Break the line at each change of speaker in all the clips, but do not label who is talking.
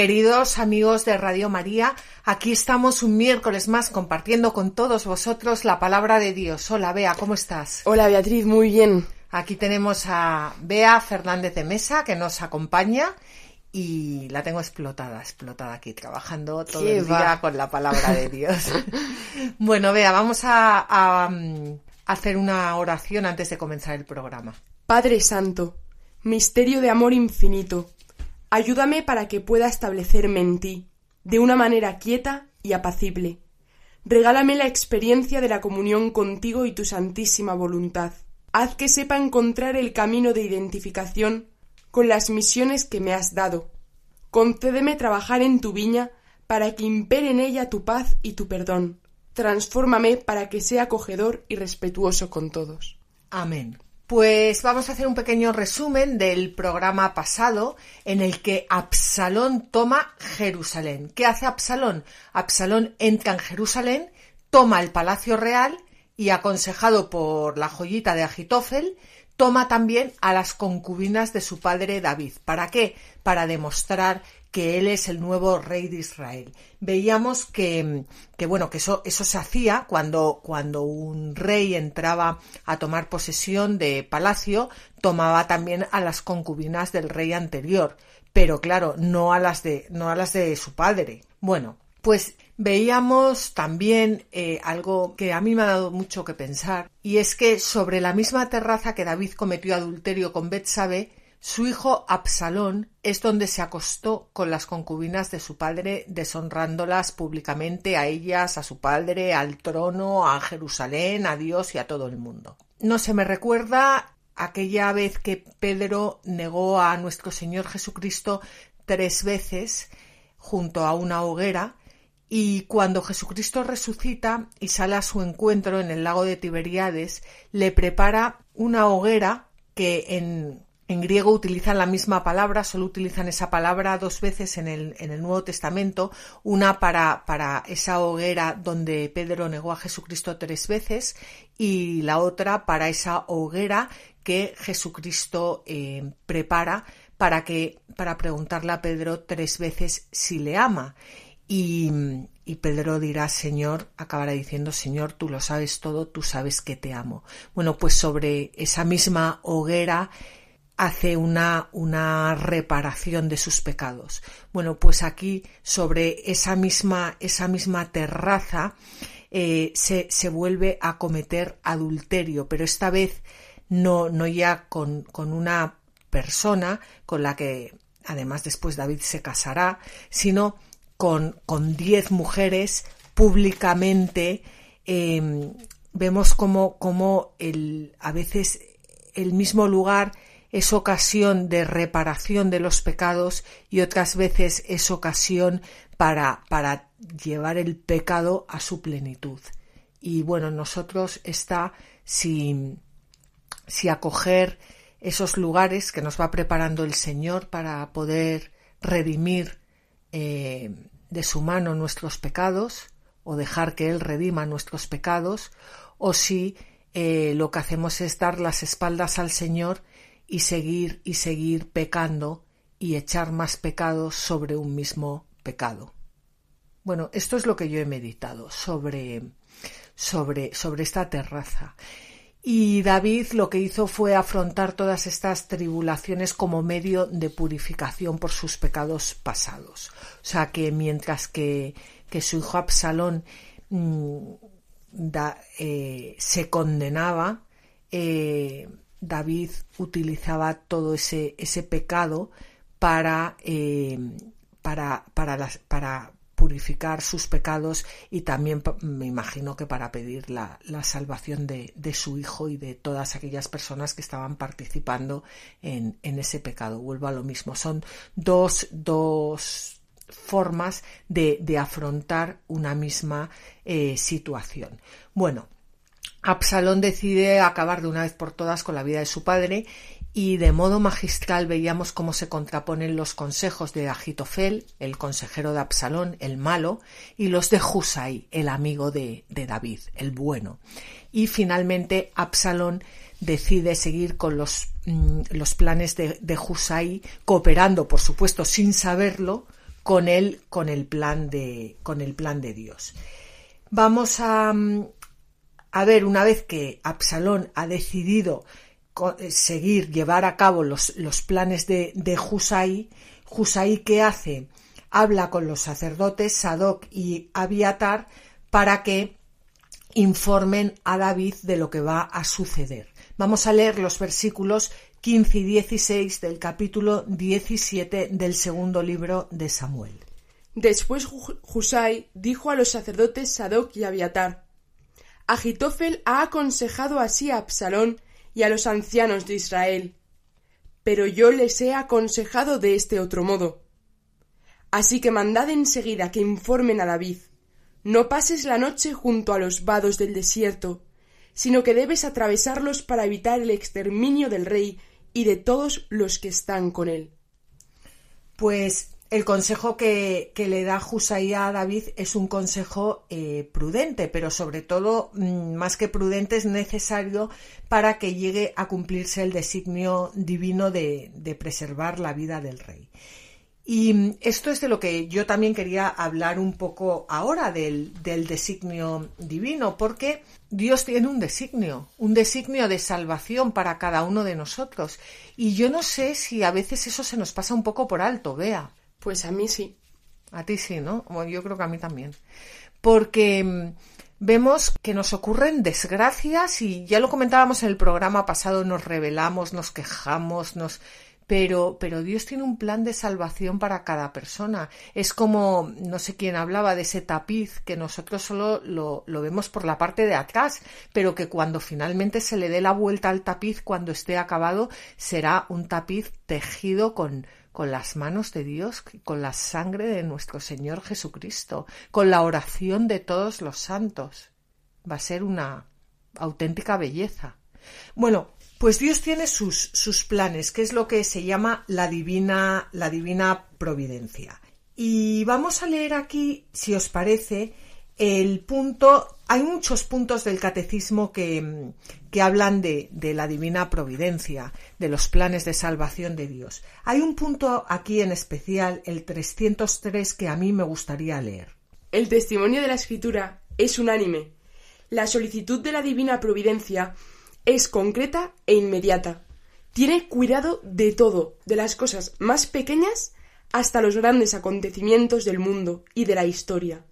Queridos amigos de Radio María, aquí estamos un miércoles más compartiendo con todos vosotros la palabra de Dios. Hola Bea, ¿cómo estás?
Hola Beatriz, muy bien.
Aquí tenemos a Bea Fernández de Mesa que nos acompaña y la tengo explotada, explotada aquí, trabajando todo el día con la palabra de Dios. bueno, Bea, vamos a, mm, hacer una oración antes de comenzar el programa.
Padre Santo, misterio de amor infinito Ayúdame para que pueda establecerme en ti, de una manera quieta y apacible. Regálame la experiencia de la comunión contigo y tu santísima voluntad. Haz que sepa encontrar el camino de identificación con las misiones que me has dado. Concédeme trabajar en tu viña para que impere en ella tu paz y tu perdón. Transfórmame para que sea acogedor y respetuoso con todos.
Amén. Pues vamos a hacer un pequeño resumen del programa pasado en el que Absalón toma Jerusalén. ¿Qué hace Absalón? Absalón entra en Jerusalén, toma el palacio real y aconsejado por la joyita de Agitofel, toma también a las concubinas de su padre David. ¿Para qué? Para demostrar que él es el nuevo rey de Israel. Veíamos que, que bueno, que eso, eso se hacía cuando, cuando un rey entraba a tomar posesión de palacio, tomaba también a las concubinas del rey anterior, pero claro, no a las de, no a las de su padre. Bueno, pues veíamos también eh, algo que a mí me ha dado mucho que pensar, y es que sobre la misma terraza que David cometió adulterio con Betsabe, su hijo Absalón es donde se acostó con las concubinas de su padre, deshonrándolas públicamente a ellas, a su padre, al trono, a Jerusalén, a Dios y a todo el mundo. No se me recuerda aquella vez que Pedro negó a nuestro Señor Jesucristo tres veces junto a una hoguera y cuando Jesucristo resucita y sale a su encuentro en el lago de Tiberíades, le prepara una hoguera que en en griego utilizan la misma palabra, solo utilizan esa palabra dos veces en el, Nuevo Testamento, una para, para, esa hoguera donde Pedro negó a Jesucristo tres veces y la otra para esa hoguera que Jesucristo eh, prepara para que para preguntarle a Pedro tres veces si le ama. Y, y, Pedro dirá, Señor, acabará diciendo, Señor, tú lo sabes todo, tú sabes que te amo. Bueno, pues sobre esa misma hoguera hace una, una reparación de sus pecados. Bueno, pues aquí sobre esa misma, esa misma terraza eh, se, se, vuelve a cometer adulterio, pero esta vez no, no ya con, con una persona con la que además después David se casará, sino con, con diez mujeres públicamente. Eh, vemos como, como el, a veces el mismo lugar es ocasión de reparación de los pecados y otras veces es ocasión para, para llevar el pecado a su plenitud. Y bueno, nosotros está si, si acoger esos lugares que nos va preparando el Señor para poder redimir eh, de su mano nuestros pecados o dejar que Él redima nuestros pecados, o si eh, lo que hacemos es dar las espaldas al Señor y seguir y seguir pecando y echar más pecados sobre un mismo pecado. Bueno, esto es lo que yo he meditado sobre, sobre, sobre esta terraza. Y David lo que hizo fue afrontar todas estas tribulaciones como medio de purificación por sus pecados pasados. O sea que mientras que, que su hijo Absalón mm, eh, se condenaba, eh, David utilizaba todo ese, ese pecado para, eh, para, para, para, purificar sus pecados y también me imagino que para pedir la, la salvación de, de, su hijo y de todas aquellas personas que estaban participando en, en ese pecado. Vuelvo a lo mismo. Son dos, dos formas de, de afrontar una misma eh, situación. Bueno, Absalón decide acabar de una vez por todas con la vida de su padre y de modo magistral veíamos cómo se contraponen los consejos de Agitofel, el consejero de Absalón, el malo, y los de Husay, el amigo de, David, el bueno. Y finalmente Absalón decide seguir con los, mm, los planes de, de Husay, cooperando, por supuesto, sin saberlo, con él, con el plan de, con el plan de Dios. Vamos a, mm, a ver, una vez que Absalón ha decidido eh, seguir, llevar a cabo los, los planes de, de Husay, ¿qué hace? Habla con los sacerdotes Sadoc y Abiatar para que informen a David de lo que va a suceder. Vamos a leer los versículos 15 y 16 del capítulo 17 del segundo libro de Samuel.
Después Husay dijo a los sacerdotes Sadoc y Abiatar: Agitofel ha aconsejado así a Absalón y a los ancianos de Israel. Pero yo les he aconsejado de este otro modo. Así que mandad enseguida que informen a David. No pases la noche junto a los vados del desierto, sino que debes atravesarlos para evitar el exterminio del rey y de todos los que están con él.
Pues el consejo que, le da Husaía a David es un consejo eh, prudente, pero sobre todo, mm, más que prudente, es necesario para que llegue a cumplirse el designio divino de, preservar la vida del rey. Y mm, esto es de lo que yo también quería hablar un poco ahora del, designio divino, porque Dios tiene un designio, un designio de salvación para cada uno de nosotros. Y yo no sé si a veces eso se nos pasa un poco por alto, vea.
Pues a mí sí.
A ti sí, ¿no? Bueno, yo creo que a mí también. Porque mm, vemos que nos ocurren desgracias y ya lo comentábamos en el programa pasado, nos rebelamos, nos quejamos, nos... Pero, pero Dios tiene un plan de salvación para cada persona. Es como, no sé quién hablaba de ese tapiz que nosotros solo lo, lo vemos por la parte de atrás, pero que cuando finalmente se le dé la vuelta al tapiz, cuando esté acabado, será un tapiz tejido con, con las manos de Dios, con la sangre de nuestro Señor Jesucristo, con la oración de todos los santos. Va a ser una auténtica belleza. Bueno, pues Dios tiene sus, sus planes, que es lo que se llama la divina, la divina providencia. Y vamos a leer aquí, si os parece, el punto, hay muchos puntos del catecismo que, que hablan de, de, la divina providencia, de los planes de salvación de Dios. Hay un punto aquí en especial, el 303, que a mí me gustaría leer.
El testimonio de la Escritura es unánime. La solicitud de la divina providencia es concreta e inmediata. Tiene cuidado de todo, de las cosas más pequeñas hasta los grandes acontecimientos del mundo y de la historia.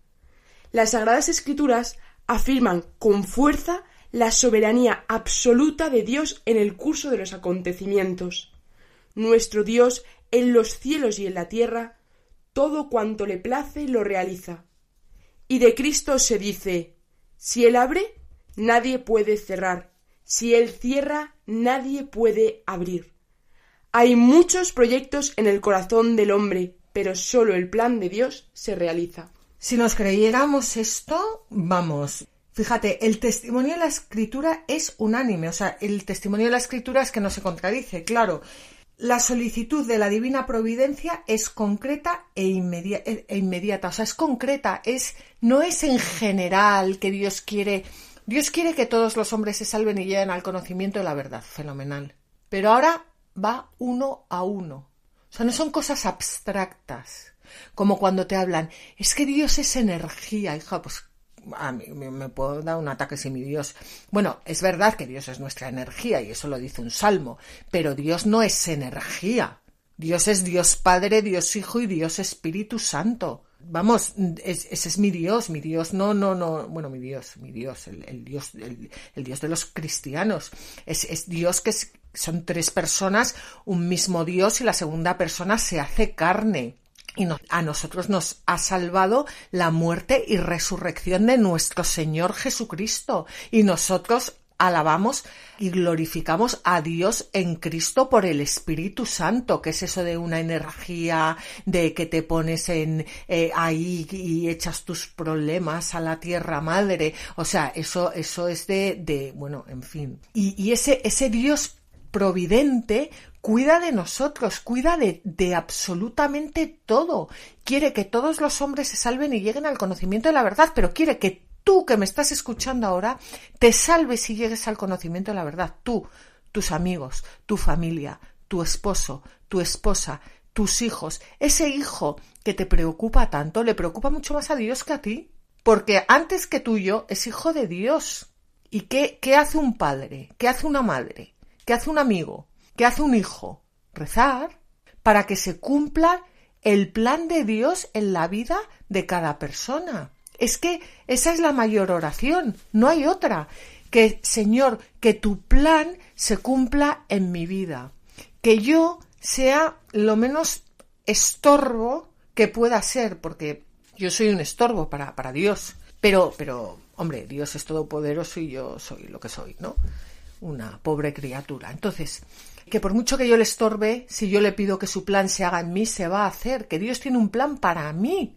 Las Sagradas Escrituras afirman con fuerza la soberanía absoluta de Dios en el curso de los acontecimientos. Nuestro Dios en los cielos y en la tierra, todo cuanto le place lo realiza. Y de Cristo se dice si Él abre, nadie puede cerrar, si Él cierra, nadie puede abrir. Hay muchos proyectos en el corazón del hombre, pero sólo el plan de Dios se realiza.
Si nos creyéramos esto, vamos. Fíjate, el testimonio de la escritura es unánime, o sea, el testimonio de la escritura es que no se contradice, claro. La solicitud de la divina providencia es concreta e, e, inmediata, o sea, es concreta, es no es en general que Dios quiere Dios quiere que todos los hombres se salven y lleguen al conocimiento de la verdad, fenomenal. Pero ahora va uno a uno. O sea, no son cosas abstractas. Como cuando te hablan, es que Dios es energía, hija, pues a mí me puedo dar un ataque sin mi Dios. Bueno, es verdad que Dios es nuestra energía y eso lo dice un salmo, pero Dios no es energía. Dios es Dios Padre, Dios Hijo y Dios Espíritu Santo. Vamos, ese es mi Dios, mi Dios, no, no, no, bueno, mi Dios, mi Dios, el, Dios, el, Dios de los cristianos. Es Dios que son tres personas, un mismo Dios y la segunda persona se hace carne y a nosotros nos ha salvado la muerte y resurrección de nuestro Señor Jesucristo. Y nosotros alabamos y glorificamos a Dios en Cristo por el Espíritu Santo, que es eso de una energía de que te pones en eh, ahí y echas tus problemas a la tierra madre. O sea, eso, eso es de, de bueno, en fin. Y, y ese, ese Dios providente cuida de nosotros, cuida de, absolutamente todo. Quiere que todos los hombres se salven y lleguen al conocimiento de la verdad, pero quiere que tú que me estás escuchando ahora te salves y llegues al conocimiento de la verdad. Tú, tus amigos, tu familia, tu esposo, tu esposa, tus hijos. Ese hijo que te preocupa tanto le preocupa mucho más a Dios que a ti. Porque antes que tuyo es hijo de Dios. ¿Y qué, qué hace un padre? ¿Qué hace una madre? ¿Qué hace un amigo? ¿Qué hace un hijo? Rezar para que se cumpla el plan de Dios en la vida de cada persona. Es que esa es la mayor oración, no hay otra. Que, Señor, que tu plan se cumpla en mi vida. Que yo sea lo menos estorbo que pueda ser, porque yo soy un estorbo para, para Dios. Pero, pero, hombre, Dios es todopoderoso y yo soy lo que soy, ¿no? Una pobre criatura. Entonces, que por mucho que yo le estorbe, si yo le pido que su plan se haga en mí, se va a hacer, que Dios tiene un plan para mí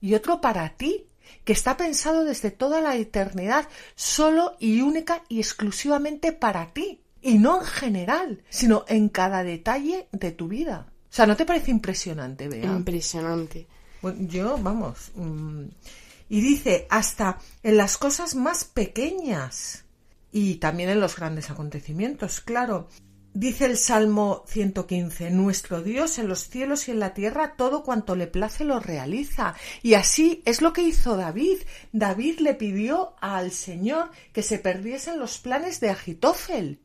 y otro para ti que está pensado desde toda la eternidad, solo y única y exclusivamente para ti. Y no en general, sino en cada detalle de tu vida. O sea, ¿no te parece impresionante, Bea?
Impresionante.
Bueno, yo, vamos. Mmm, y dice, hasta en las cosas más pequeñas. Y también en los grandes acontecimientos, claro. Dice el Salmo 115, Nuestro Dios en los cielos y en la tierra todo cuanto le place lo realiza. Y así es lo que hizo David. David le pidió al Señor que se perdiesen los planes de Agitofel.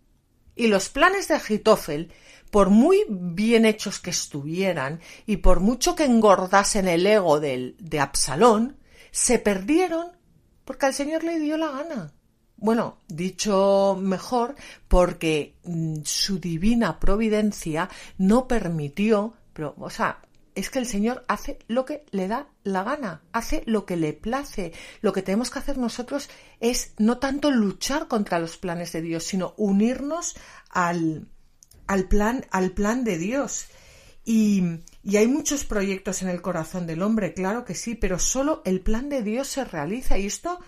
Y los planes de Agitofel, por muy bien hechos que estuvieran y por mucho que engordasen el ego del, de Absalón, se perdieron porque al Señor le dio la gana. Bueno, dicho mejor, porque mm, su divina providencia no permitió, pero, o sea, es que el Señor hace lo que le da la gana, hace lo que le place. Lo que tenemos que hacer nosotros es no tanto luchar contra los planes de Dios, sino unirnos al, al plan, al plan de Dios. Y, y, hay muchos proyectos en el corazón del hombre, claro que sí, pero solo el plan de Dios se realiza. Y esto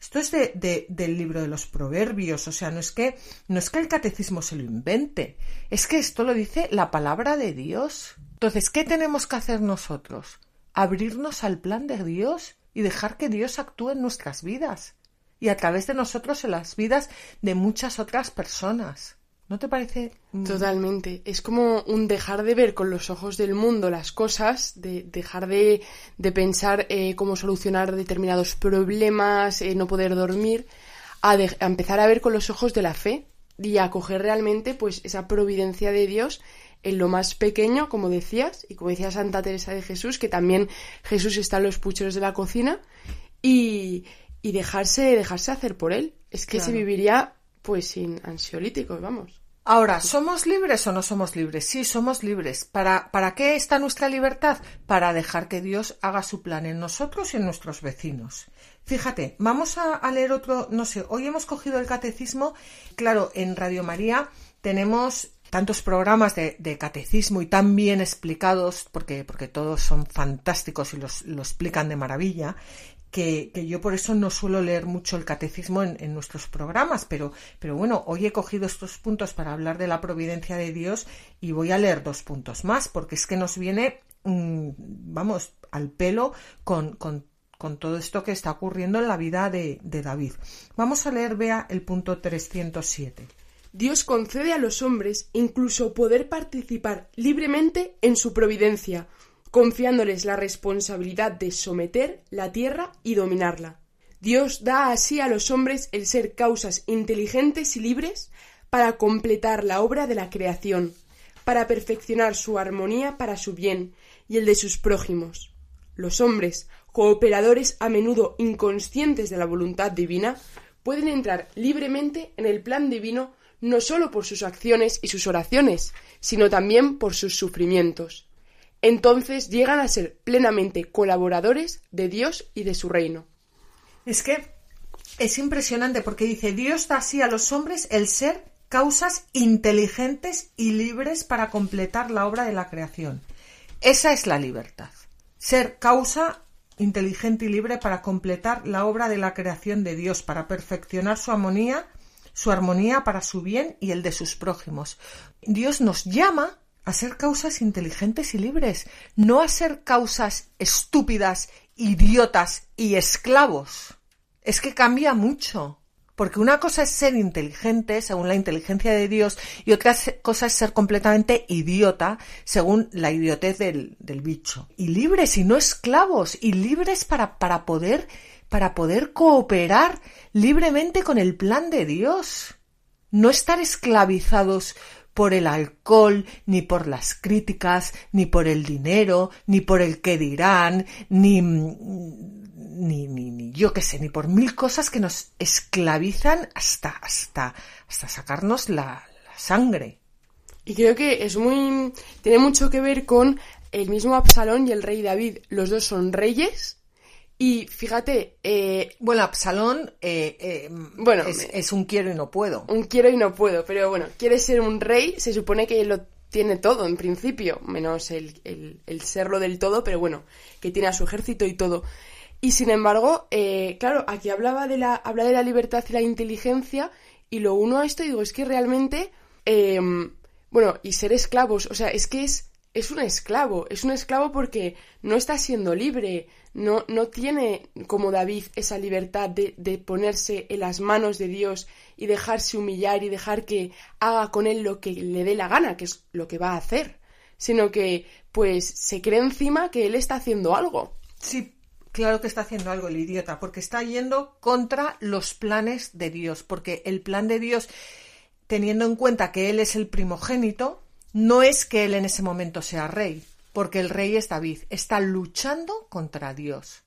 esto es de, de, del libro de los proverbios, o sea, no es, que, no es que el catecismo se lo invente, es que esto lo dice la palabra de Dios. Entonces, ¿qué tenemos que hacer nosotros? Abrirnos al plan de Dios y dejar que Dios actúe en nuestras vidas y a través de nosotros en las vidas de muchas otras personas. ¿No te parece?
Totalmente. Es como un dejar de ver con los ojos del mundo las cosas, de dejar de, de pensar eh, cómo solucionar determinados problemas, eh, no poder dormir, a, de, a, empezar a ver con los ojos de la fe y a coger realmente pues esa providencia de Dios en lo más pequeño, como decías, y como decía Santa Teresa de Jesús, que también Jesús está en los pucheros de la cocina, y, y dejarse, dejarse hacer por él. Es que claro. se viviría pues sin ansiolíticos, vamos.
Ahora, ¿somos libres o no somos libres? Sí, somos libres. ¿Para, ¿Para qué está nuestra libertad? Para dejar que Dios haga su plan en nosotros y en nuestros vecinos. Fíjate, vamos a, a leer otro, no sé, hoy hemos cogido el catecismo, claro, en Radio María tenemos tantos programas de, catecismo y tan bien explicados, porque, porque todos son fantásticos y los, lo explican de maravilla, que, yo por eso no suelo leer mucho el catecismo en, nuestros programas, pero, pero bueno, hoy he cogido estos puntos para hablar de la providencia de Dios y voy a leer dos puntos más, porque es que nos viene, mmm, vamos, al pelo con, con, con, todo esto que está ocurriendo en la vida de, de David. Vamos a leer, vea, el punto 307.
Dios concede a los hombres incluso poder participar libremente en su providencia, confiándoles la responsabilidad de someter la tierra y dominarla. Dios da así a los hombres el ser causas inteligentes y libres para completar la obra de la creación, para perfeccionar su armonía para su bien y el de sus prójimos. Los hombres, cooperadores a menudo inconscientes de la voluntad divina, pueden entrar libremente en el plan divino no sólo por sus acciones y sus oraciones, sino también por sus sufrimientos entonces llegan a ser plenamente colaboradores de Dios y de su reino.
Es que es impresionante porque dice, Dios da así a los hombres el ser causas inteligentes y libres para completar la obra de la creación. Esa es la libertad. Ser causa inteligente y libre para completar la obra de la creación de Dios, para perfeccionar su armonía, su armonía para su bien y el de sus prójimos. Dios nos llama a ser causas inteligentes y libres, no a ser causas estúpidas, idiotas y esclavos. Es que cambia mucho. Porque una cosa es ser inteligente, según la inteligencia de Dios, y otra cosa es ser completamente idiota, según la idiotez del, del bicho. Y libres y no esclavos, y libres para, para poder, para poder cooperar libremente con el plan de Dios. No estar esclavizados por el alcohol, ni por las críticas, ni por el dinero, ni por el que dirán, ni ni, ni, yo qué sé, ni por mil cosas que nos esclavizan hasta, hasta, hasta sacarnos la sangre.
Y creo que es muy. tiene mucho que ver con el mismo Absalón y el rey David. Los dos son reyes. Y fíjate. Eh,
bueno, Absalón eh, eh, bueno, es, un quiero y no puedo.
Un quiero y no puedo. Pero bueno, quiere ser un rey. Se supone que lo tiene todo en principio. Menos el, el, el serlo del todo. Pero bueno, que tiene a su ejército y todo. Y sin embargo, eh, claro, aquí hablaba de la, habla de la libertad y la inteligencia, y lo uno a esto digo, es que realmente, em, bueno, y ser esclavos, o sea, es que es, es un esclavo, es un esclavo porque no está siendo libre, no, no tiene, como David, esa libertad de, de ponerse en las manos de Dios y dejarse humillar y dejar que haga con él lo que le dé la gana, que es lo que va a hacer, sino que, pues, se cree encima que él está haciendo algo.
Sí, Claro que está haciendo algo el idiota, porque está yendo contra los planes de Dios, porque el plan de Dios, teniendo en cuenta que Él es el primogénito, no es que Él en ese momento sea rey, porque el rey es David, está luchando contra Dios.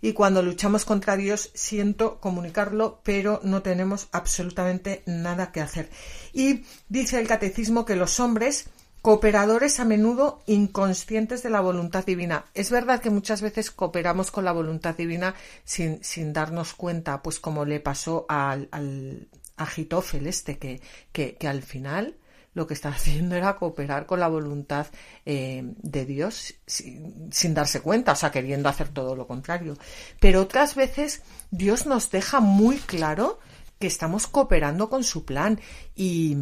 Y cuando luchamos contra Dios, siento comunicarlo, pero no tenemos absolutamente nada que hacer. Y dice el catecismo que los hombres Cooperadores a menudo inconscientes de la voluntad divina. Es verdad que muchas veces cooperamos con la voluntad divina sin, sin darnos cuenta, pues como le pasó al, al este, que, que, al final lo que está haciendo era cooperar con la voluntad eh, de Dios sin, darse cuenta, o sea, queriendo hacer todo lo contrario. Pero otras veces Dios nos deja muy claro que estamos cooperando con su plan y,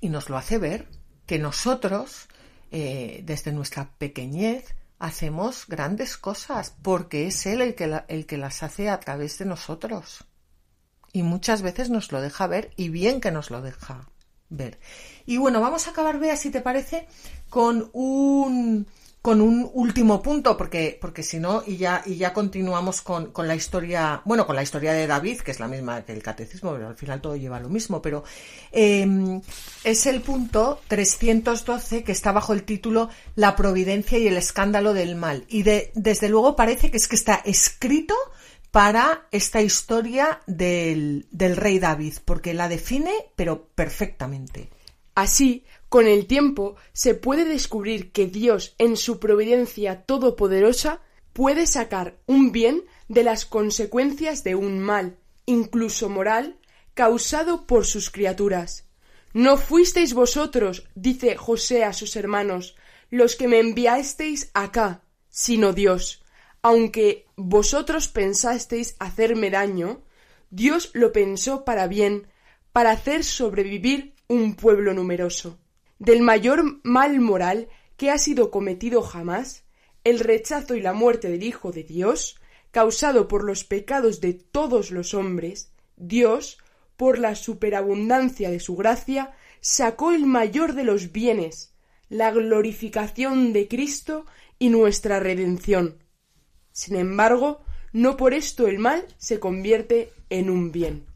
y nos lo hace ver que nosotros, eh, desde nuestra pequeñez, hacemos grandes cosas, porque es Él el que, el que las hace a través de nosotros. Y muchas veces nos lo deja ver, y bien que nos lo deja ver. Y bueno, vamos a acabar, Bea, si te parece, con un con un último punto, porque, porque si no, y ya, y ya continuamos con, con, la historia, bueno, con la historia de David, que es la misma que el catecismo, pero al final todo lleva lo mismo, pero eh, es el punto 312 que está bajo el título La providencia y el escándalo del mal. Y de, desde luego parece que es que está escrito para esta historia del, del rey David, porque la define, pero perfectamente.
Así, con el tiempo se puede descubrir que Dios, en su providencia todopoderosa, puede sacar un bien de las consecuencias de un mal, incluso moral, causado por sus criaturas. No fuisteis vosotros, dice José a sus hermanos, los que me enviasteis acá, sino Dios. Aunque vosotros pensasteis hacerme daño, Dios lo pensó para bien, para hacer sobrevivir un pueblo numeroso del mayor mal moral que ha sido cometido jamás, el rechazo y la muerte del Hijo de Dios, causado por los pecados de todos los hombres, Dios, por la superabundancia de su gracia, sacó el mayor de los bienes, la glorificación de Cristo y nuestra redención. Sin embargo, no por esto el mal se convierte en un bien.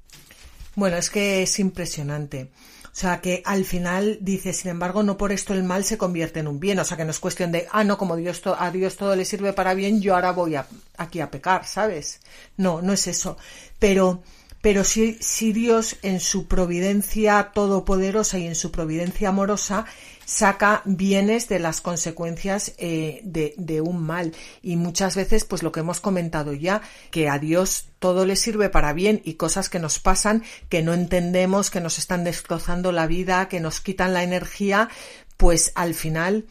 Bueno, es que es impresionante. O sea, que al final dice, sin embargo, no por esto el mal se convierte en un bien. O sea, que no es cuestión de, ah, no, como Dios a Dios todo le sirve para bien, yo ahora voy a, aquí a pecar, ¿sabes? No, no es eso. Pero, pero sí, Dios en su providencia todopoderosa y en su providencia amorosa saca bienes de las consecuencias eh, de, un mal. Y muchas veces, pues lo que hemos comentado ya, que a Dios todo le sirve para bien y cosas que nos pasan, que no entendemos, que nos están destrozando la vida, que nos quitan la energía, pues al final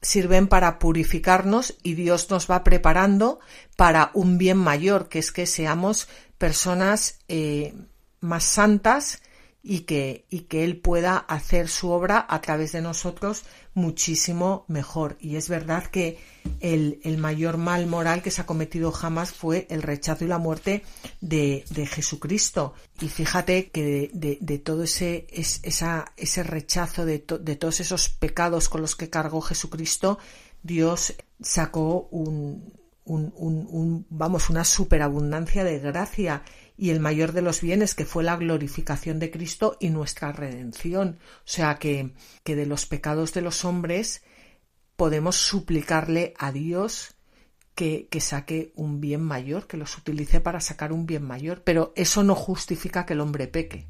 sirven para purificarnos y Dios nos va preparando para un bien mayor, que es que seamos personas eh, más santas y que, y que Él pueda hacer su obra a través de nosotros muchísimo mejor. Y es verdad que el, el, mayor mal moral que se ha cometido jamás fue el rechazo y la muerte de, de Jesucristo. Y fíjate que de, de, todo ese, es, esa, ese rechazo, de, to, de todos esos pecados con los que cargó Jesucristo, Dios sacó un, un vamos, una superabundancia de gracia y el mayor de los bienes que fue la glorificación de Cristo y nuestra redención. O sea que, que de los pecados de los hombres podemos suplicarle a Dios que, que, saque un bien mayor, que los utilice para sacar un bien mayor, pero eso no justifica que el hombre peque.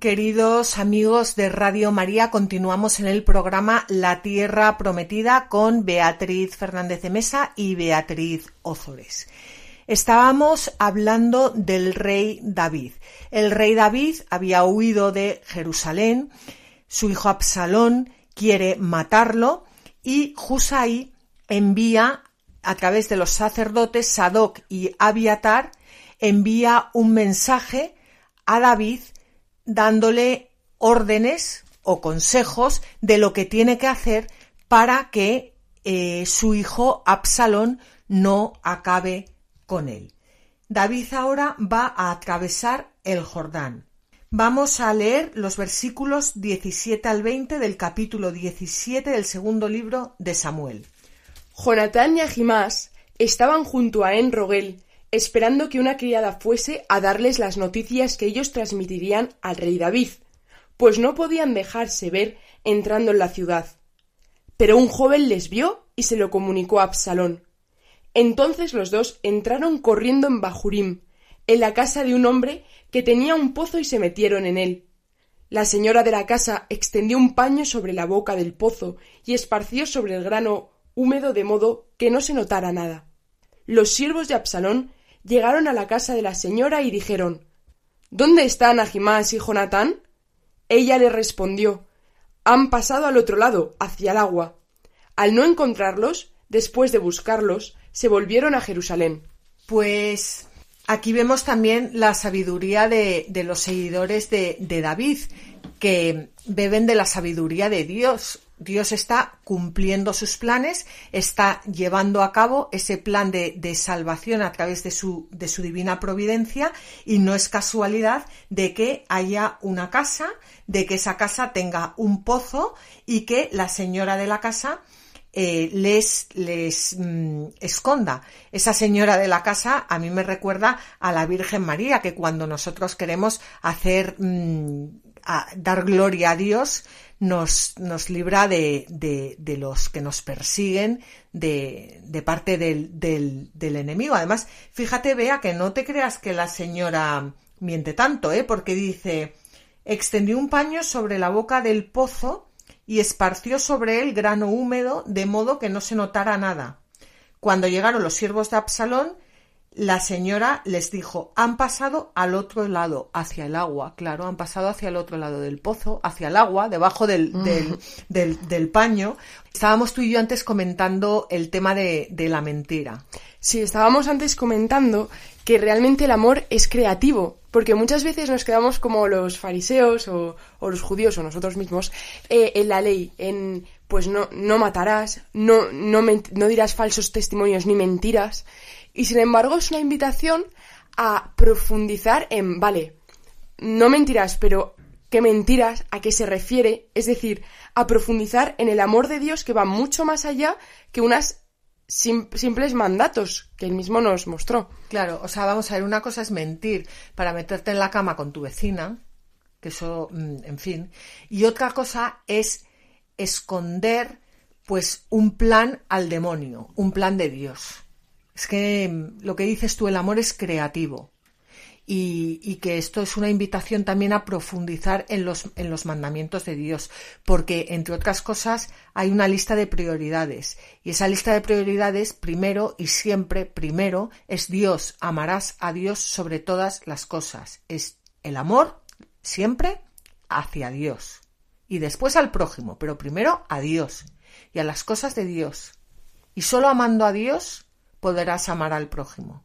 Queridos amigos de Radio María, continuamos en el programa La Tierra Prometida con Beatriz Fernández de Mesa y Beatriz Ozores. Estábamos hablando del rey David. El rey David había huido de Jerusalén, su hijo Absalón quiere matarlo y Husai envía a través de los sacerdotes Sadoc y Abiatar envía un mensaje a David dándole órdenes o consejos de lo que tiene que hacer para que eh, su hijo Absalón no acabe con él. David ahora va a atravesar el Jordán. Vamos a leer los versículos 17 al 20 del capítulo 17 del segundo libro de Samuel.
Jonatán y Ahimás estaban junto a Enrogel esperando que una criada fuese a darles las noticias que ellos transmitirían al rey David, pues no podían dejarse ver entrando en la ciudad. Pero un joven les vio y se lo comunicó a Absalón. Entonces los dos entraron corriendo en Bajurim, en la casa de un hombre que tenía un pozo y se metieron en él. La señora de la casa extendió un paño sobre la boca del pozo y esparció sobre el grano húmedo de modo que no se notara nada. Los siervos de Absalón llegaron a la casa de la señora y dijeron ¿Dónde están Ahimás y Jonatán? Ella le respondió Han pasado al otro lado, hacia el agua. Al no encontrarlos, después de buscarlos, se volvieron a Jerusalén.
Pues aquí vemos también la sabiduría de, los seguidores de David, que beben de la sabiduría de Dios. Dios está cumpliendo sus planes, está llevando a cabo ese plan de, salvación a través de su, divina providencia y no es casualidad de que haya una casa, de que esa casa tenga un pozo y que la señora de la casa eh, les, les mm, esconda. Esa señora de la casa a mí me recuerda a la Virgen María, que cuando nosotros queremos hacer, mm, dar gloria a Dios, nos, nos libra de, de, los que nos persiguen de, de parte del, del, del, enemigo. Además, fíjate, vea que no te creas que la señora miente tanto, ¿eh? porque dice, extendió un paño sobre la boca del pozo y esparció sobre él grano húmedo de modo que no se notara nada. Cuando llegaron los siervos de Absalón, la señora les dijo han pasado al otro lado, hacia el agua, claro, han pasado hacia el otro lado del pozo, hacia el agua, debajo del, mm. del, del, paño. Estábamos tú y yo antes comentando el tema de, de, la mentira.
Sí, estábamos antes comentando que realmente el amor es creativo, porque muchas veces nos quedamos como los fariseos o, o los judíos o nosotros mismos eh, en la ley, en pues no, no matarás, no, no, no dirás falsos testimonios ni mentiras. Y sin embargo es una invitación a profundizar en, vale, no mentiras, pero qué mentiras, a qué se refiere, es decir, a profundizar en el amor de Dios que va mucho más allá que unas simples mandatos que él mismo nos mostró.
Claro, o sea, vamos a ver, una cosa es mentir para meterte en la cama con tu vecina, que eso, mm, en fin, y otra cosa es esconder pues un plan al demonio, un plan de Dios. Es que mm, lo que dices tú, el amor es creativo. Y, que esto es una invitación también a profundizar en los, en los mandamientos de Dios, porque, entre otras cosas, hay una lista de prioridades. Y esa lista de prioridades, primero y siempre, primero, es Dios. Amarás a Dios sobre todas las cosas. Es el amor, siempre, hacia Dios. Y después al prójimo, pero primero a Dios y a las cosas de Dios. Y solo amando a Dios podrás amar al prójimo.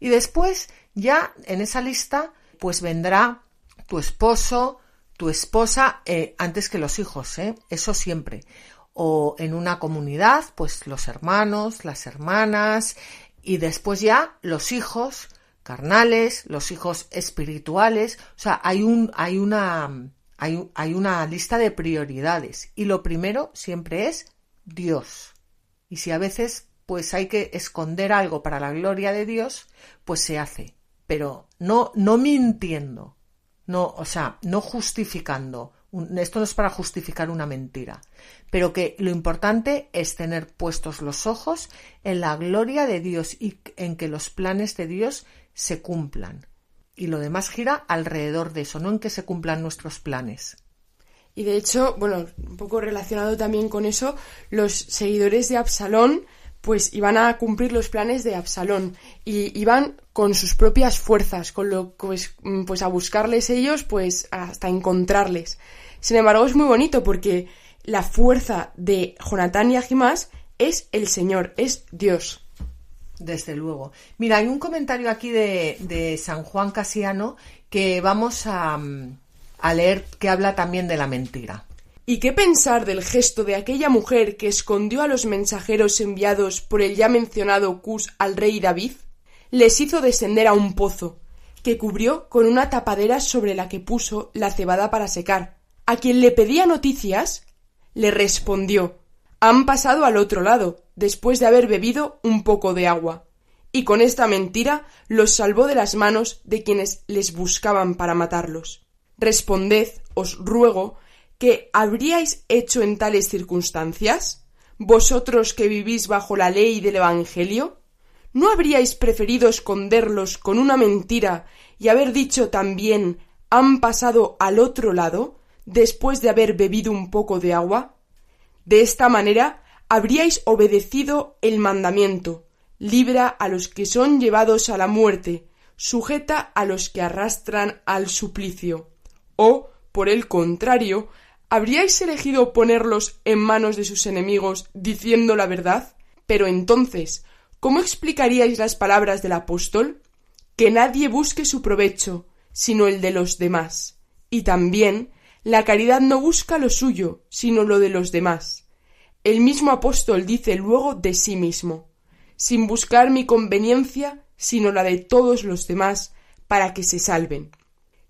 Y después, ya en esa lista, pues vendrá tu esposo, tu esposa, eh, antes que los hijos, ¿eh? eso siempre. O en una comunidad, pues los hermanos, las hermanas, y después ya los hijos carnales, los hijos espirituales. O sea, hay, un, hay, una, hay, hay una lista de prioridades. Y lo primero siempre es Dios. Y si a veces pues hay que esconder algo para la gloria de Dios, pues se hace. Pero no, no mintiendo, no, o sea, no justificando. Esto no es para justificar una mentira, pero que lo importante es tener puestos los ojos en la gloria de Dios y en que los planes de Dios se cumplan. y lo demás gira alrededor de eso, no en que se cumplan nuestros planes.
Y de hecho, bueno, un poco relacionado también con eso, los seguidores de Absalón pues iban a cumplir los planes de Absalón y iban con sus propias fuerzas, con lo pues, pues a buscarles ellos, pues hasta encontrarles. Sin embargo, es muy bonito porque la fuerza de Jonatán y Ahimás es el Señor, es Dios.
Desde luego. Mira, hay un comentario aquí de, de San Juan Casiano que vamos a, a leer que habla también de la mentira.
¿Y qué pensar del gesto de aquella mujer que escondió a los mensajeros enviados por el ya mencionado Cus al rey David? Les hizo descender a un pozo, que cubrió con una tapadera sobre la que puso la cebada para secar. A quien le pedía noticias, le respondió han pasado al otro lado, después de haber bebido un poco de agua. Y con esta mentira los salvó de las manos de quienes les buscaban para matarlos. Responded, os ruego, ¿Qué habríais hecho en tales circunstancias? ¿Vosotros que vivís bajo la ley del Evangelio? ¿No habríais preferido esconderlos con una mentira y haber dicho también han pasado al otro lado después de haber bebido un poco de agua? De esta manera habríais obedecido el mandamiento libra a los que son llevados a la muerte, sujeta a los que arrastran al suplicio. O, por el contrario, ¿Habríais elegido ponerlos en manos de sus enemigos diciendo la verdad? Pero entonces, ¿cómo explicaríais las palabras del apóstol? Que nadie busque su provecho, sino el de los demás. Y también, la caridad no busca lo suyo, sino lo de los demás. El mismo apóstol dice luego de sí mismo, sin buscar mi conveniencia, sino la de todos los demás, para que se salven.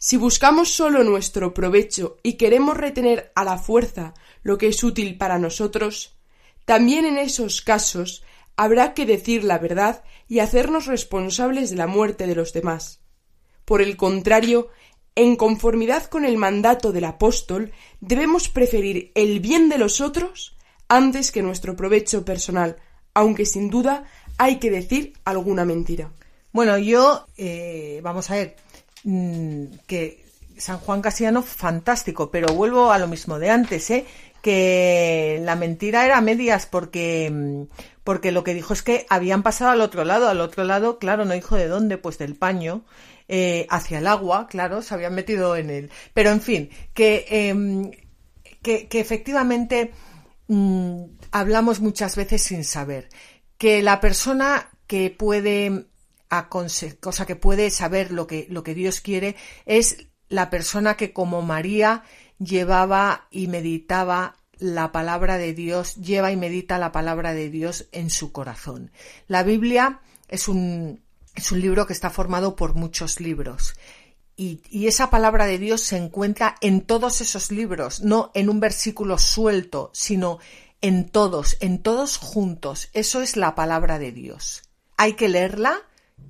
Si buscamos solo nuestro provecho y queremos retener a la fuerza lo que es útil para nosotros, también en esos casos habrá que decir la verdad y hacernos responsables de la muerte de los demás. Por el contrario, en conformidad con el mandato del apóstol, debemos preferir el bien de los otros antes que nuestro provecho personal, aunque sin duda hay que decir alguna mentira.
Bueno, yo, eh, vamos a ver, Mm, que San Juan Casiano, fantástico, pero vuelvo a lo mismo de antes, ¿eh? que la mentira era medias porque, mm, porque lo que dijo es que habían pasado al otro lado, al otro lado, claro, no dijo de dónde, pues del paño, eh, hacia el agua, claro, se habían metido en él. Pero en fin, que, em, que, efectivamente mm, hablamos muchas veces sin saber, que la persona que puede cosa que puede saber lo que, lo que Dios quiere, es la persona que como María llevaba y meditaba la palabra de Dios, lleva y medita la palabra de Dios en su corazón. La Biblia es un, es un libro que está formado por muchos libros. Y, y, esa palabra de Dios se encuentra en todos esos libros, no en un versículo suelto, sino en todos, en todos juntos. Eso es la palabra de Dios. Hay que leerla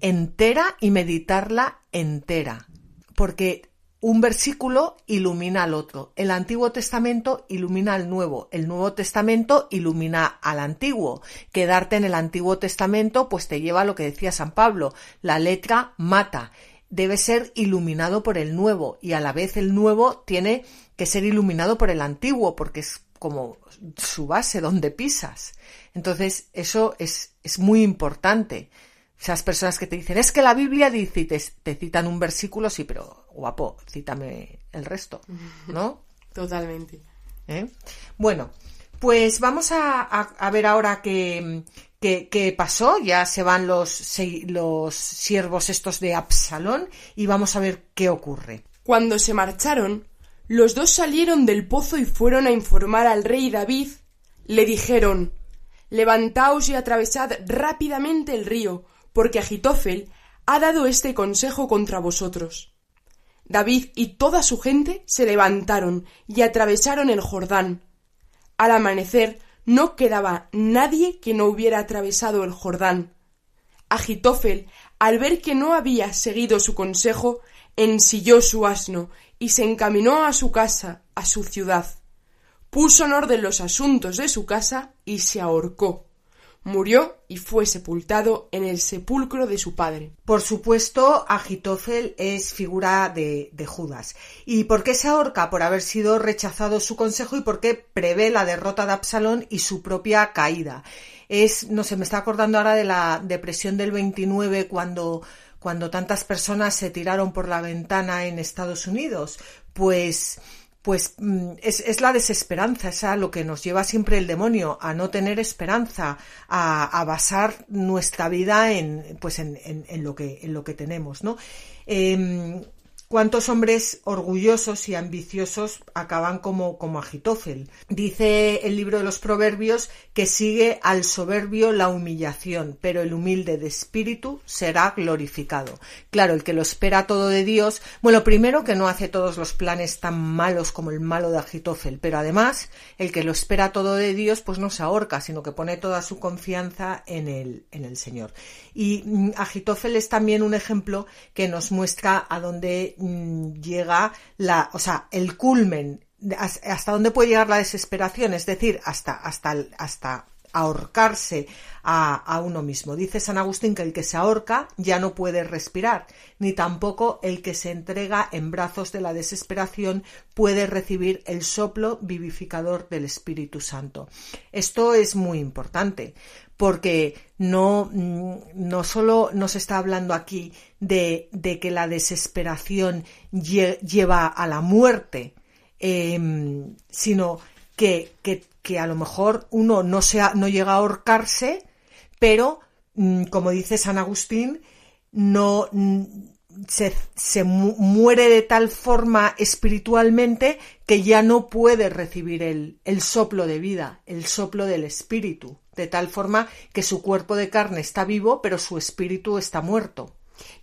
entera y meditarla entera, porque un versículo ilumina al otro. El Antiguo Testamento ilumina al Nuevo. El Nuevo Testamento ilumina al Antiguo. Quedarte en el Antiguo Testamento pues te lleva a lo que decía San Pablo. La letra mata. Debe ser iluminado por el Nuevo y a la vez el Nuevo tiene que ser iluminado por el Antiguo porque es como su base donde pisas. Entonces eso es, es muy importante. Esas personas que te dicen, es que la Biblia dice y te, citan un versículo, sí, pero guapo, cítame el resto, ¿no?
Totalmente.
¿Eh? Bueno, pues vamos a, ver ahora qué, qué, pasó. Ya se van los, los siervos estos de Absalón y vamos a ver qué ocurre.
Cuando se marcharon, los dos salieron del pozo y fueron a informar al rey David. Le dijeron Levantaos y atravesad rápidamente el río, porque Agitofel ha dado este consejo contra vosotros. David y toda su gente se levantaron y atravesaron el Jordán. Al amanecer no quedaba nadie que no hubiera atravesado el Jordán. Agitofel, al ver que no había seguido su consejo, ensilló su asno y se encaminó a su casa, a su ciudad. Puso en orden los asuntos de su casa y se ahorcó murió y fue sepultado en el sepulcro de su padre.
Por supuesto, Agitofel es figura de, Judas. ¿Y por qué se ahorca? Por haber sido rechazado su consejo y porque prevé la derrota de Absalón y su propia caída. Es, no sé, me está acordando ahora de la depresión del 29 cuando cuando tantas personas se tiraron por la ventana en Estados Unidos, pues pues mm, es, es, la desesperanza, es a lo que nos lleva siempre el demonio, a no tener esperanza, a, basar nuestra vida en, pues en, en, lo que, en lo que tenemos, ¿no? Em, ¿Cuántos hombres orgullosos y ambiciosos acaban como, como Agitofel? Dice el libro de los Proverbios que sigue al soberbio la humillación, pero el humilde de espíritu será glorificado. Claro, el que lo espera todo de Dios, bueno, primero que no hace todos los planes tan malos como el malo de Agitofel, pero además el que lo espera todo de Dios, pues no se ahorca, sino que pone toda su confianza en el, en el Señor. Y mm, Agitofel es también un ejemplo que nos muestra a dónde llega la, o sea, el culmen, hasta dónde puede llegar la desesperación, es decir, hasta, hasta, hasta ahorcarse a, a, uno mismo. Dice San Agustín que el que se ahorca ya no puede respirar, ni tampoco el que se entrega en brazos de la desesperación puede recibir el soplo vivificador del Espíritu Santo. Esto es muy importante, porque no, mm, no solo nos está hablando aquí de, que la desesperación lleva a la muerte, em, sino que, a lo mejor uno no, sea, no llega a ahorcarse, pero, mm, como dice San Agustín, no se, se, muere de tal forma espiritualmente que ya no puede recibir el, el soplo de vida, el soplo del espíritu de tal forma que su cuerpo de carne está vivo, pero su espíritu está muerto.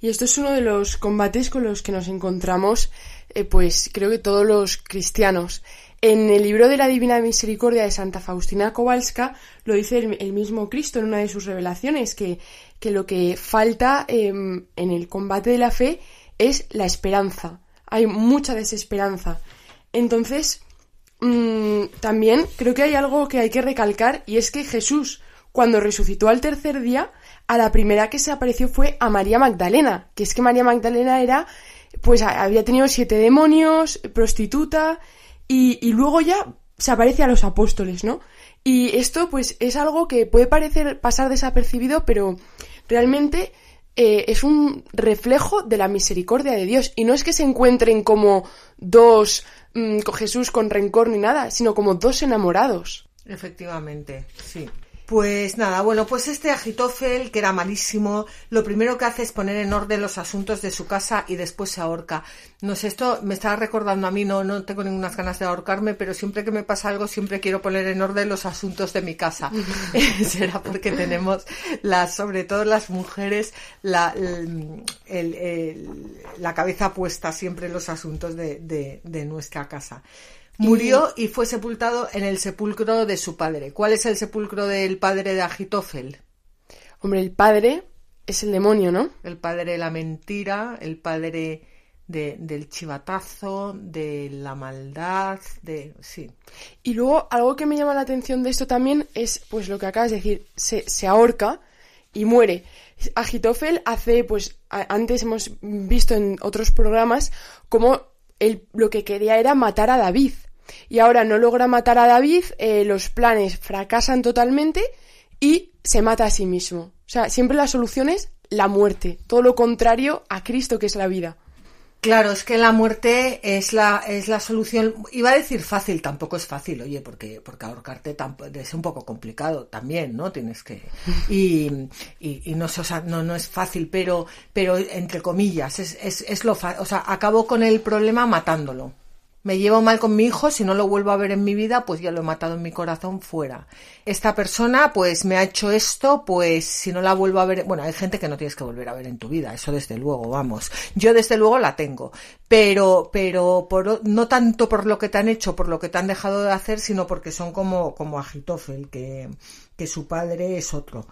Y esto es uno de los combates con los que nos encontramos, eh, pues creo que todos los cristianos. En el libro de la Divina Misericordia de Santa Faustina Kowalska lo dice el, mismo Cristo en una de sus revelaciones, que, que lo que falta em, en el combate de la fe es la esperanza. Hay mucha desesperanza. Entonces, Mm, también creo que hay algo que hay que recalcar y es que Jesús, cuando resucitó al tercer día, a la primera que se apareció fue a María Magdalena, que es que María Magdalena era, pues había tenido siete demonios, prostituta, y, luego ya se aparece a los apóstoles, ¿no? Y esto pues es algo que puede parecer pasar desapercibido, pero realmente eh, es un reflejo de la misericordia de Dios. Y no es que se encuentren como dos Mm, con Jesús con rencor ni nada, sino como dos enamorados.
Efectivamente, sí. Pues nada, bueno, pues este Agitofel, que era malísimo, lo primero que hace es poner en orden los asuntos de su casa y después se ahorca. No sé, esto me estaba recordando a mí, no, no tengo ninguna ganas de ahorcarme, pero siempre que me pasa algo, siempre quiero poner en orden los asuntos de mi casa. Será porque tenemos, las, sobre todo las mujeres, la, la cabeza puesta siempre en los asuntos de, de, de nuestra casa. Murió y fue sepultado en el sepulcro de su padre. ¿Cuál es el sepulcro del padre de Agitofel?
Hombre, el padre es el demonio, ¿no?
El padre de la mentira, el padre de, del chivatazo, de la maldad, de... sí.
Y luego algo que me llama la atención de esto también es, pues lo que acabas de decir, se, se ahorca y muere. Agitofel hace, pues antes hemos visto en otros programas como él lo que quería era matar a David y ahora no logra matar a David, eh, los planes fracasan totalmente y se mata a sí mismo. O sea, siempre la solución es la muerte, todo lo contrario a Cristo que es la vida.
Claro, es que la muerte es la, es la solución. Iba a decir fácil, tampoco es fácil, oye, porque, porque ahorcarte es un poco complicado también, ¿no? Tienes que. Y, y, no, o no, no es fácil, pero, pero entre comillas, es, es, es lo O sea, acabo con el problema matándolo me llevo mal con mi hijo, si no lo vuelvo a ver en mi vida, pues ya lo he matado en mi corazón fuera. Esta persona, pues me ha hecho esto, pues si no la vuelvo a ver, bueno, hay gente que no tienes que volver a ver en tu vida, eso desde luego, vamos. Yo desde luego la tengo, pero, pero por, no tanto por lo que te han hecho, por lo que te han dejado de hacer, sino porque son como, como Agitofel, que, que su padre es otro.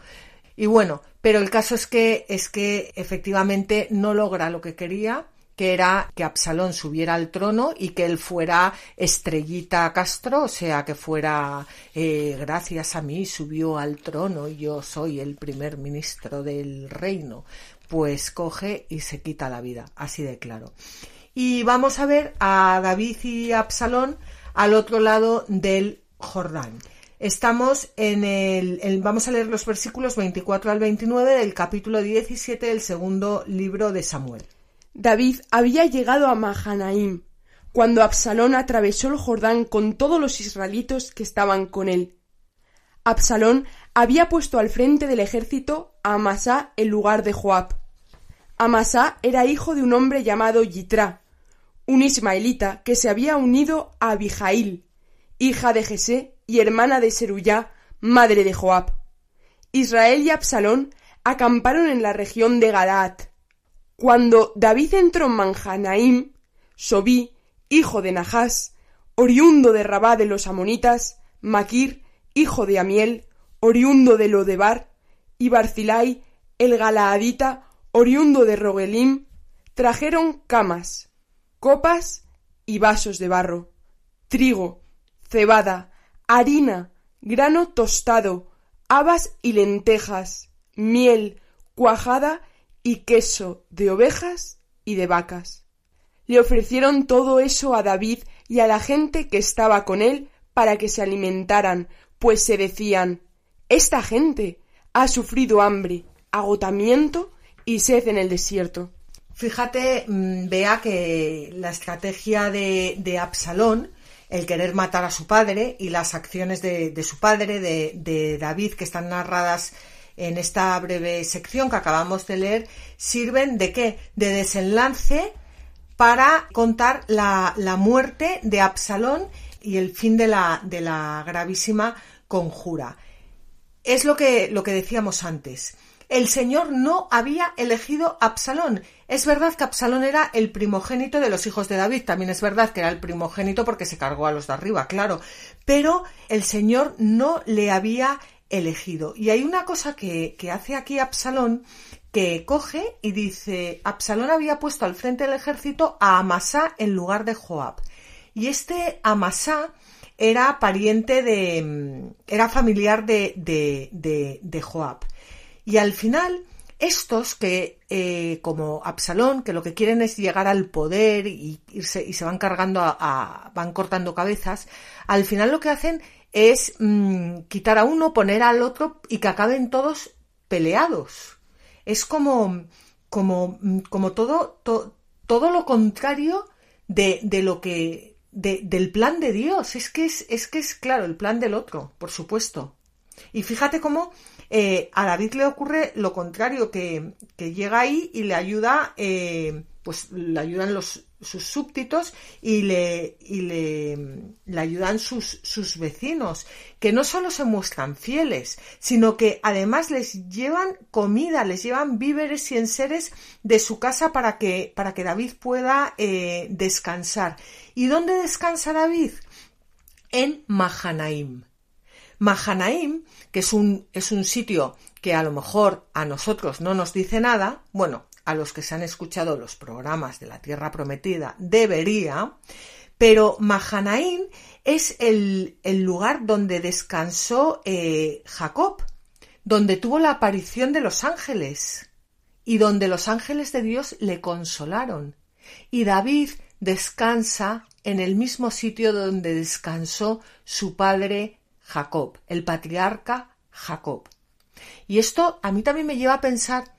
Y bueno, pero el caso es que, es que efectivamente no logra lo que quería, que era que Absalón subiera al trono y que él fuera estrellita Castro, o sea, que fuera eh, gracias a mí subió al trono y yo soy el primer ministro del reino. Pues coge y se quita la vida, así de claro. Y vamos a ver a David y Absalón al otro lado del Jordán. Estamos en el, vamos a leer los versículos 24 al 29 del capítulo 17 del segundo libro de Samuel.
David había llegado a Mahanaim cuando Absalón atravesó el Jordán con todos los israelitos que estaban con él. Absalón había puesto al frente del ejército a Amasá en lugar de Joab. Amasá era hijo de un hombre llamado Yitra, un ismaelita que se había unido a Abijail, hija de Jesé y hermana de Seruyá, madre de Joab. Israel y Absalón acamparon en la región de Galaad. Cuando David entró en Manjanaim, Sobí, hijo de Nahás, oriundo de Rabá de los amonitas, Maquir, hijo de Amiel, oriundo de Lodebar, y Barzilai, el galaadita, oriundo de Rogelim, trajeron camas, copas y vasos de barro, trigo, cebada, harina, grano tostado, habas y lentejas, miel, cuajada y queso de ovejas y de vacas. Le ofrecieron todo eso a David y a la gente que estaba con él para que se alimentaran, pues se decían Esta gente ha sufrido hambre, agotamiento y sed en el desierto.
Fíjate, mm, vea que la estrategia de, de Absalón el querer matar a su padre y las acciones de, su padre, de, David, que están narradas en esta breve sección que acabamos de leer, sirven de qué? De desenlace para contar la, muerte de Absalón y el fin de la, de la gravísima conjura. Es lo que, lo que decíamos antes el Señor no había elegido a Absalón. Es verdad que Absalón era el primogénito de los hijos de David, también es verdad que era el primogénito porque se cargó a los de arriba, claro, pero el Señor no le había elegido. Y hay una cosa que, que hace aquí Absalón que coge y dice, Absalón había puesto al frente del ejército a Amasá en lugar de Joab. Y este Amasá era pariente de, era familiar de, de, de, de Joab. Y al final, estos que, eh, como Absalón, que lo que quieren es llegar al poder y, irse, y se van cargando a, van cortando cabezas, al final lo que hacen es mm, quitar a uno, poner al otro y que acaben todos peleados. Es como, como, mm, como todo, todo lo contrario de, de lo que, de, del plan de Dios. Es que es, es que es claro, el plan del otro, por supuesto. Y fíjate cómo eh, a David le ocurre lo contrario, que, llega ahí y le ayuda, eh, pues le ayudan los, sus súbditos y le, y le, le ayudan sus, sus, vecinos, que no solo se muestran fieles, sino que además les llevan comida, les llevan víveres y enseres de su casa para que, para que David pueda eh, descansar. ¿Y dónde descansa David? En Mahanaim. Mahanaim, que es un, es un sitio que a lo mejor a nosotros no nos dice nada, bueno, a los que se han escuchado los programas de la Tierra Prometida debería, pero Mahanaim es el, el lugar donde descansó eh, Jacob, donde tuvo la aparición de los ángeles y donde los ángeles de Dios le consolaron. Y David descansa en el mismo sitio donde descansó su padre Jacob, el patriarca Jacob. Y esto a mí también me lleva a pensar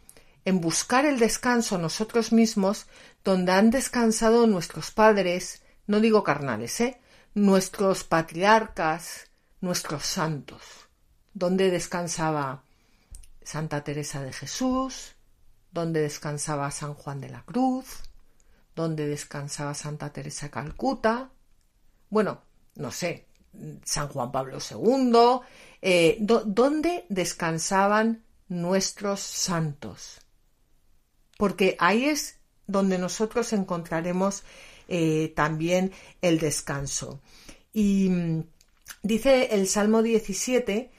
en buscar el descanso nosotros mismos donde han descansado nuestros padres, no digo carnales, ¿eh? nuestros patriarcas, nuestros santos. Donde descansaba Santa Teresa de Jesús, donde descansaba San Juan de la Cruz, donde descansaba Santa Teresa de Calcuta. Bueno, no sé, San Juan Pablo II, eh, ¿dónde descansaban nuestros santos? Porque ahí es donde nosotros encontraremos eh, también el descanso. Y mm, dice el Salmo 17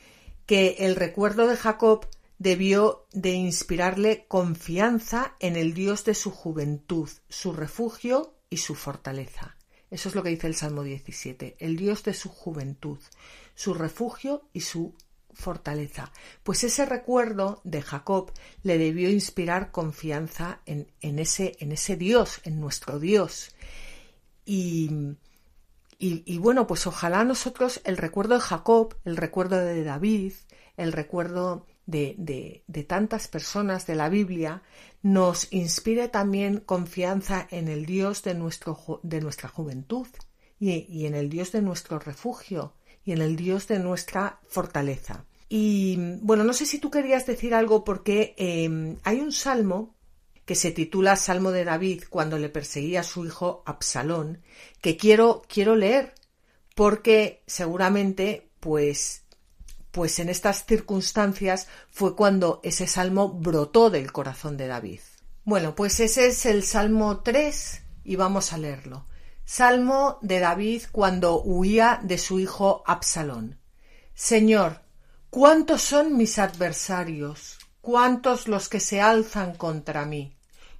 que el recuerdo de Jacob debió de inspirarle confianza en el Dios de su juventud, su refugio y su fortaleza. Eso es lo que dice el Salmo 17, el Dios de su juventud, su refugio y su fortaleza. Pues ese recuerdo de Jacob le debió inspirar confianza en, ese, en ese Dios, en nuestro Dios. Y, y, bueno, pues ojalá nosotros el recuerdo de Jacob, el recuerdo de David, el recuerdo de, de, tantas personas de la Biblia, nos inspire también confianza en el Dios de, nuestro, de nuestra juventud y, en el Dios de nuestro refugio y en el Dios de nuestra fortaleza. Y bueno, no sé si tú querías decir algo porque em, hay un salmo que se titula Salmo de David cuando le perseguía a su hijo Absalón, que quiero, quiero leer porque seguramente pues pues en estas circunstancias fue cuando ese salmo brotó del corazón de David. Bueno, pues ese es el Salmo 3 y vamos a leerlo. Salmo de David cuando huía de su hijo Absalón. Señor, ¿cuántos son mis adversarios? ¿Cuántos los que se alzan contra mí?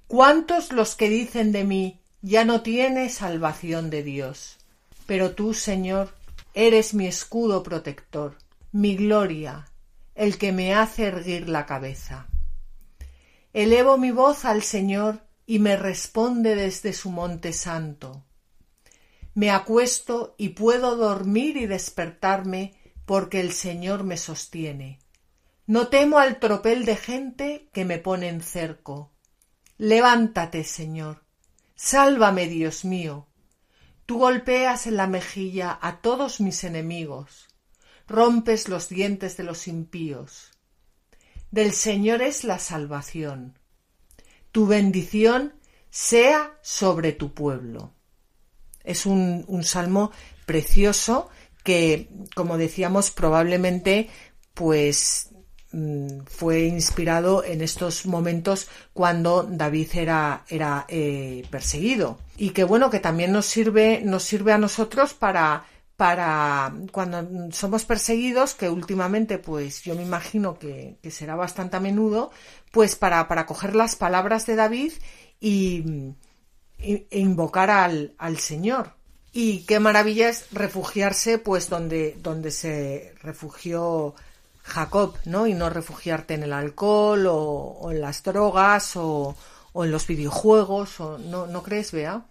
¿Cuántos los que dicen de mí, ya no tiene salvación de Dios? Pero tú, Señor, eres mi escudo protector, mi gloria, el que me hace erguir la cabeza. Elevo mi voz al Señor y me responde desde su monte santo. Me acuesto y puedo dormir y despertarme porque el Señor me sostiene. No temo al tropel de gente que me pone en cerco. Levántate, Señor. Sálvame, Dios mío. Tú golpeas en la mejilla a todos mis enemigos. Rompes los dientes de los impíos. Del Señor es la salvación. Tu bendición sea sobre tu pueblo. Es un, un salmo precioso que, como decíamos, probablemente pues mm, fue inspirado en estos momentos cuando David era, era eh, perseguido y que bueno que también nos sirve nos sirve a nosotros para para cuando somos perseguidos, que últimamente pues yo me imagino que, será bastante a menudo, pues para, para coger las palabras de David y, e invocar al, al Señor. Y qué maravilla es refugiarse pues donde, donde se refugió Jacob, ¿no? Y no refugiarte en el alcohol o, en las drogas o, o, en los videojuegos, o, ¿no, ¿no crees, Bea?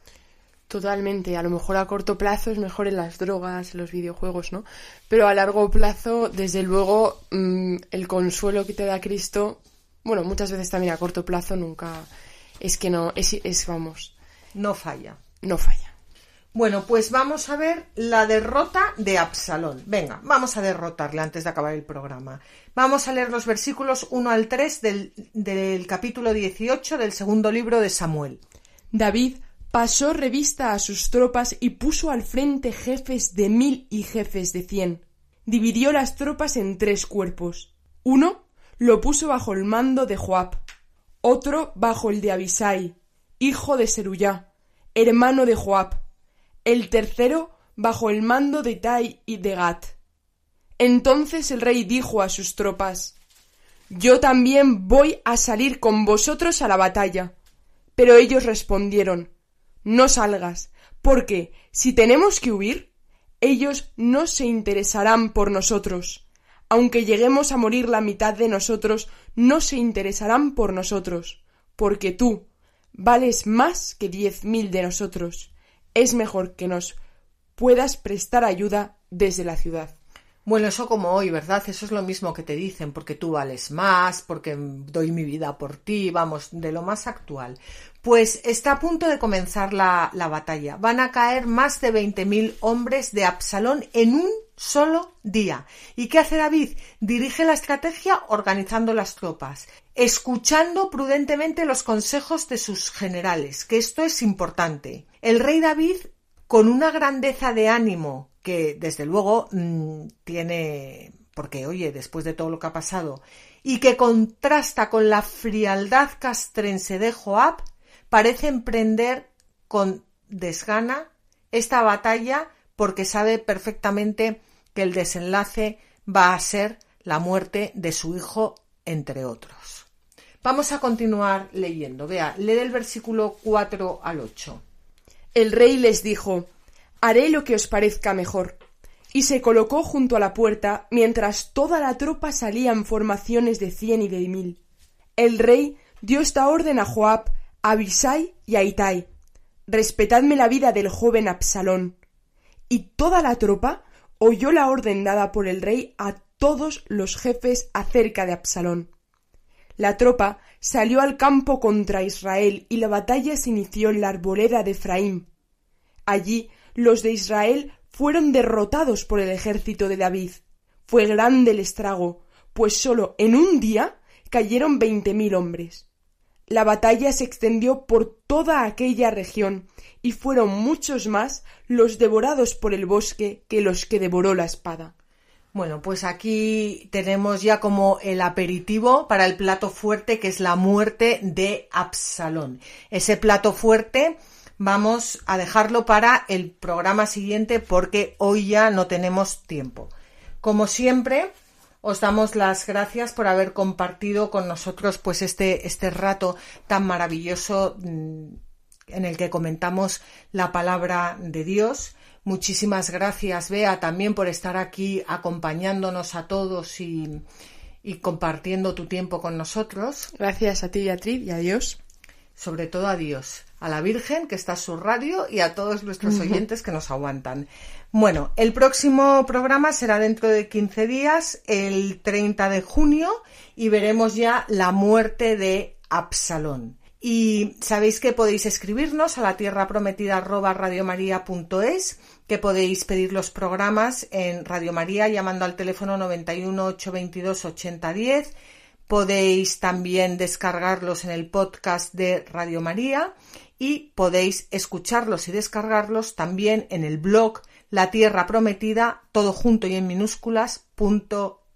Totalmente. A lo mejor a corto plazo es mejor en las drogas, en los videojuegos, ¿no? Pero a largo plazo, desde luego, mm, el consuelo que te da Cristo, bueno, muchas veces también a corto plazo nunca, es que no, es, es vamos.
No falla.
No falla.
Bueno, pues vamos a ver la derrota de Absalón. Venga, vamos a derrotarle antes de acabar el programa. Vamos a leer los versículos 1 al 3 del, del capítulo 18 del segundo libro de Samuel.
David pasó revista a sus tropas y puso al frente jefes de mil y jefes de cien. Dividió las tropas en tres cuerpos. Uno lo puso bajo el mando de Joab, otro bajo el de Abisai, hijo de Seruyá, hermano de Joab, el tercero bajo el mando de Tai y de Gat. Entonces el rey dijo a sus tropas Yo también voy a salir con vosotros a la batalla. Pero ellos respondieron No salgas, porque si tenemos que huir, ellos no se interesarán por nosotros. Aunque lleguemos a morir la mitad de nosotros, no se interesarán por nosotros, porque tú vales más que diez mil de nosotros es mejor que nos puedas prestar ayuda desde la ciudad.
Bueno, eso como hoy, ¿verdad? Eso es lo mismo que te dicen, porque tú vales más, porque doy mi vida por ti, vamos, de lo más actual. Pues está a punto de comenzar la, la batalla. Van a caer más de 20.000 hombres de Absalón en un solo día. ¿Y qué hace David? Dirige la estrategia organizando las tropas, escuchando prudentemente los consejos de sus generales, que esto es importante. El rey David, con una grandeza de ánimo que desde luego mm, tiene porque oye, después de todo lo que ha pasado, y que contrasta con la frialdad castrense de Joab, parece emprender con desgana esta batalla porque sabe perfectamente que el desenlace va a ser la muerte de su hijo entre otros. Vamos a continuar leyendo. Vea, lee del versículo 4 al 8.
El rey les dijo, Haré lo que os parezca mejor. Y se colocó junto a la puerta mientras toda la tropa salía en formaciones de cien y de mil. El rey dio esta orden a Joab, a Abisai y a Itai. Respetadme la vida del joven Absalón. Y toda la tropa oyó la orden dada por el rey a todos los jefes acerca de Absalón. La tropa salió al campo contra Israel y la batalla se inició en la arboleda de Efraín. Allí los de Israel fueron derrotados por el ejército de David. Fue grande el estrago, pues sólo en un día cayeron veinte mil hombres. La batalla se extendió por toda aquella región y fueron muchos más los devorados por el bosque que los que devoró la espada.
Bueno, pues aquí tenemos ya como el aperitivo para el plato fuerte que es la muerte de Absalón. Ese plato fuerte vamos a dejarlo para el programa siguiente porque hoy ya no tenemos tiempo. Como siempre, os damos las gracias por haber compartido con nosotros pues este, este rato tan maravilloso mm, en el que comentamos la palabra de Dios. Muchísimas gracias, Bea, también por estar aquí acompañándonos a todos y, compartiendo tu tiempo con nosotros.
Gracias a ti, Beatriz, y a Dios.
Sobre todo a Dios, a la Virgen, que está en su radio, y a todos nuestros oyentes que nos aguantan. Bueno, el próximo programa será dentro de 15 días, el 30 de junio, y veremos ya la muerte de Absalón. Y sabéis que podéis escribirnos a la tierra prometida que podéis pedir los programas en Radio María llamando al teléfono 91 822 8010. Podéis también descargarlos en el podcast de Radio María y podéis escucharlos y descargarlos también en el blog La Tierra Prometida, todo junto y en minúsculas, punto